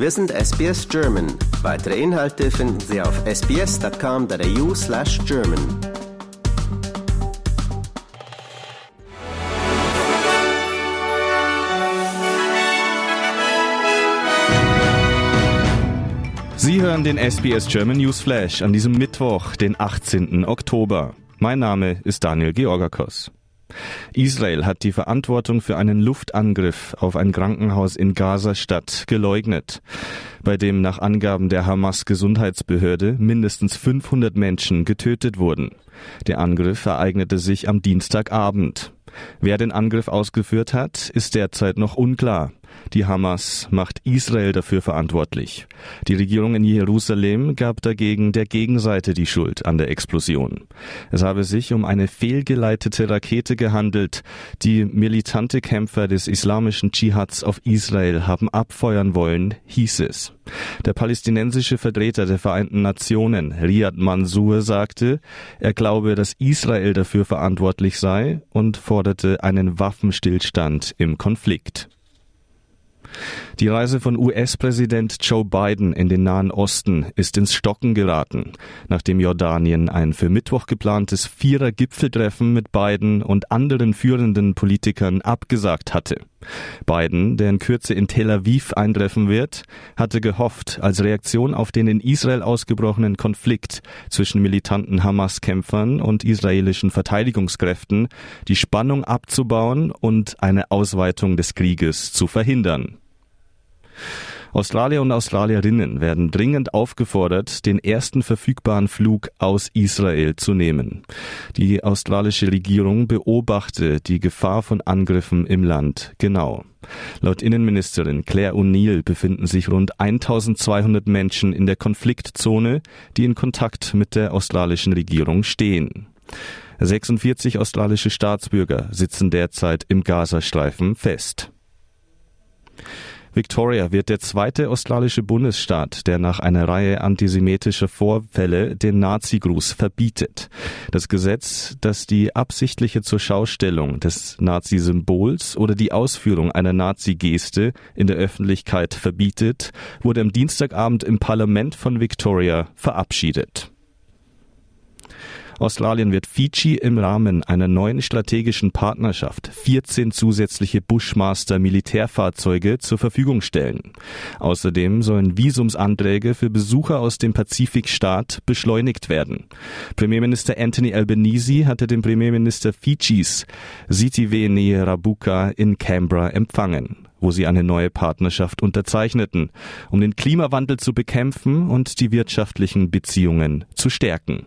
Wir sind SBS German. Weitere Inhalte finden Sie auf sbs.com.au slash German. Sie hören den SBS German News Flash an diesem Mittwoch, den 18. Oktober. Mein Name ist Daniel Georgakos. Israel hat die Verantwortung für einen Luftangriff auf ein Krankenhaus in Gaza-Stadt geleugnet, bei dem nach Angaben der Hamas-Gesundheitsbehörde mindestens 500 Menschen getötet wurden. Der Angriff ereignete sich am Dienstagabend. Wer den Angriff ausgeführt hat, ist derzeit noch unklar. Die Hamas macht Israel dafür verantwortlich. Die Regierung in Jerusalem gab dagegen der Gegenseite die Schuld an der Explosion. Es habe sich um eine fehlgeleitete Rakete gehandelt, die militante Kämpfer des islamischen Dschihads auf Israel haben abfeuern wollen, hieß es. Der palästinensische Vertreter der Vereinten Nationen, Riyad Mansour, sagte, er glaube, dass Israel dafür verantwortlich sei und forderte einen Waffenstillstand im Konflikt. Die Reise von US-Präsident Joe Biden in den Nahen Osten ist ins Stocken geraten, nachdem Jordanien ein für Mittwoch geplantes Vierer-Gipfeltreffen mit Biden und anderen führenden Politikern abgesagt hatte. Biden, der in Kürze in Tel Aviv eintreffen wird, hatte gehofft, als Reaktion auf den in Israel ausgebrochenen Konflikt zwischen militanten Hamas-Kämpfern und israelischen Verteidigungskräften die Spannung abzubauen und eine Ausweitung des Krieges zu verhindern. Australier und Australierinnen werden dringend aufgefordert, den ersten verfügbaren Flug aus Israel zu nehmen. Die australische Regierung beobachte die Gefahr von Angriffen im Land genau. Laut Innenministerin Claire O'Neill befinden sich rund 1200 Menschen in der Konfliktzone, die in Kontakt mit der australischen Regierung stehen. 46 australische Staatsbürger sitzen derzeit im Gazastreifen fest. Victoria wird der zweite australische Bundesstaat, der nach einer Reihe antisemitischer Vorfälle den Nazi-Gruß verbietet. Das Gesetz, das die absichtliche Zurschaustellung des Nazi-Symbols oder die Ausführung einer Nazi-Geste in der Öffentlichkeit verbietet, wurde am Dienstagabend im Parlament von Victoria verabschiedet. Australien wird Fiji im Rahmen einer neuen strategischen Partnerschaft 14 zusätzliche Bushmaster Militärfahrzeuge zur Verfügung stellen. Außerdem sollen Visumsanträge für Besucher aus dem Pazifikstaat beschleunigt werden. Premierminister Anthony Albanese hatte den Premierminister Fijis Sitiwene Rabuka in Canberra empfangen wo sie eine neue Partnerschaft unterzeichneten, um den Klimawandel zu bekämpfen und die wirtschaftlichen Beziehungen zu stärken.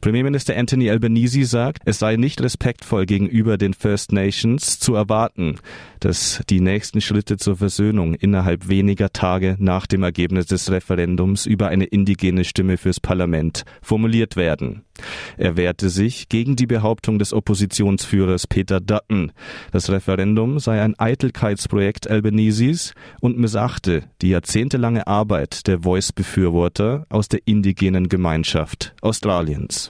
Premierminister Anthony Albanese sagt, es sei nicht respektvoll gegenüber den First Nations zu erwarten, dass die nächsten Schritte zur Versöhnung innerhalb weniger Tage nach dem Ergebnis des Referendums über eine indigene Stimme fürs Parlament formuliert werden. Er wehrte sich gegen die Behauptung des Oppositionsführers Peter Dutton, das Referendum sei ein Eitelkeitsprojekt Albaneses und missachte die jahrzehntelange Arbeit der Voice-Befürworter aus der indigenen Gemeinschaft Australiens.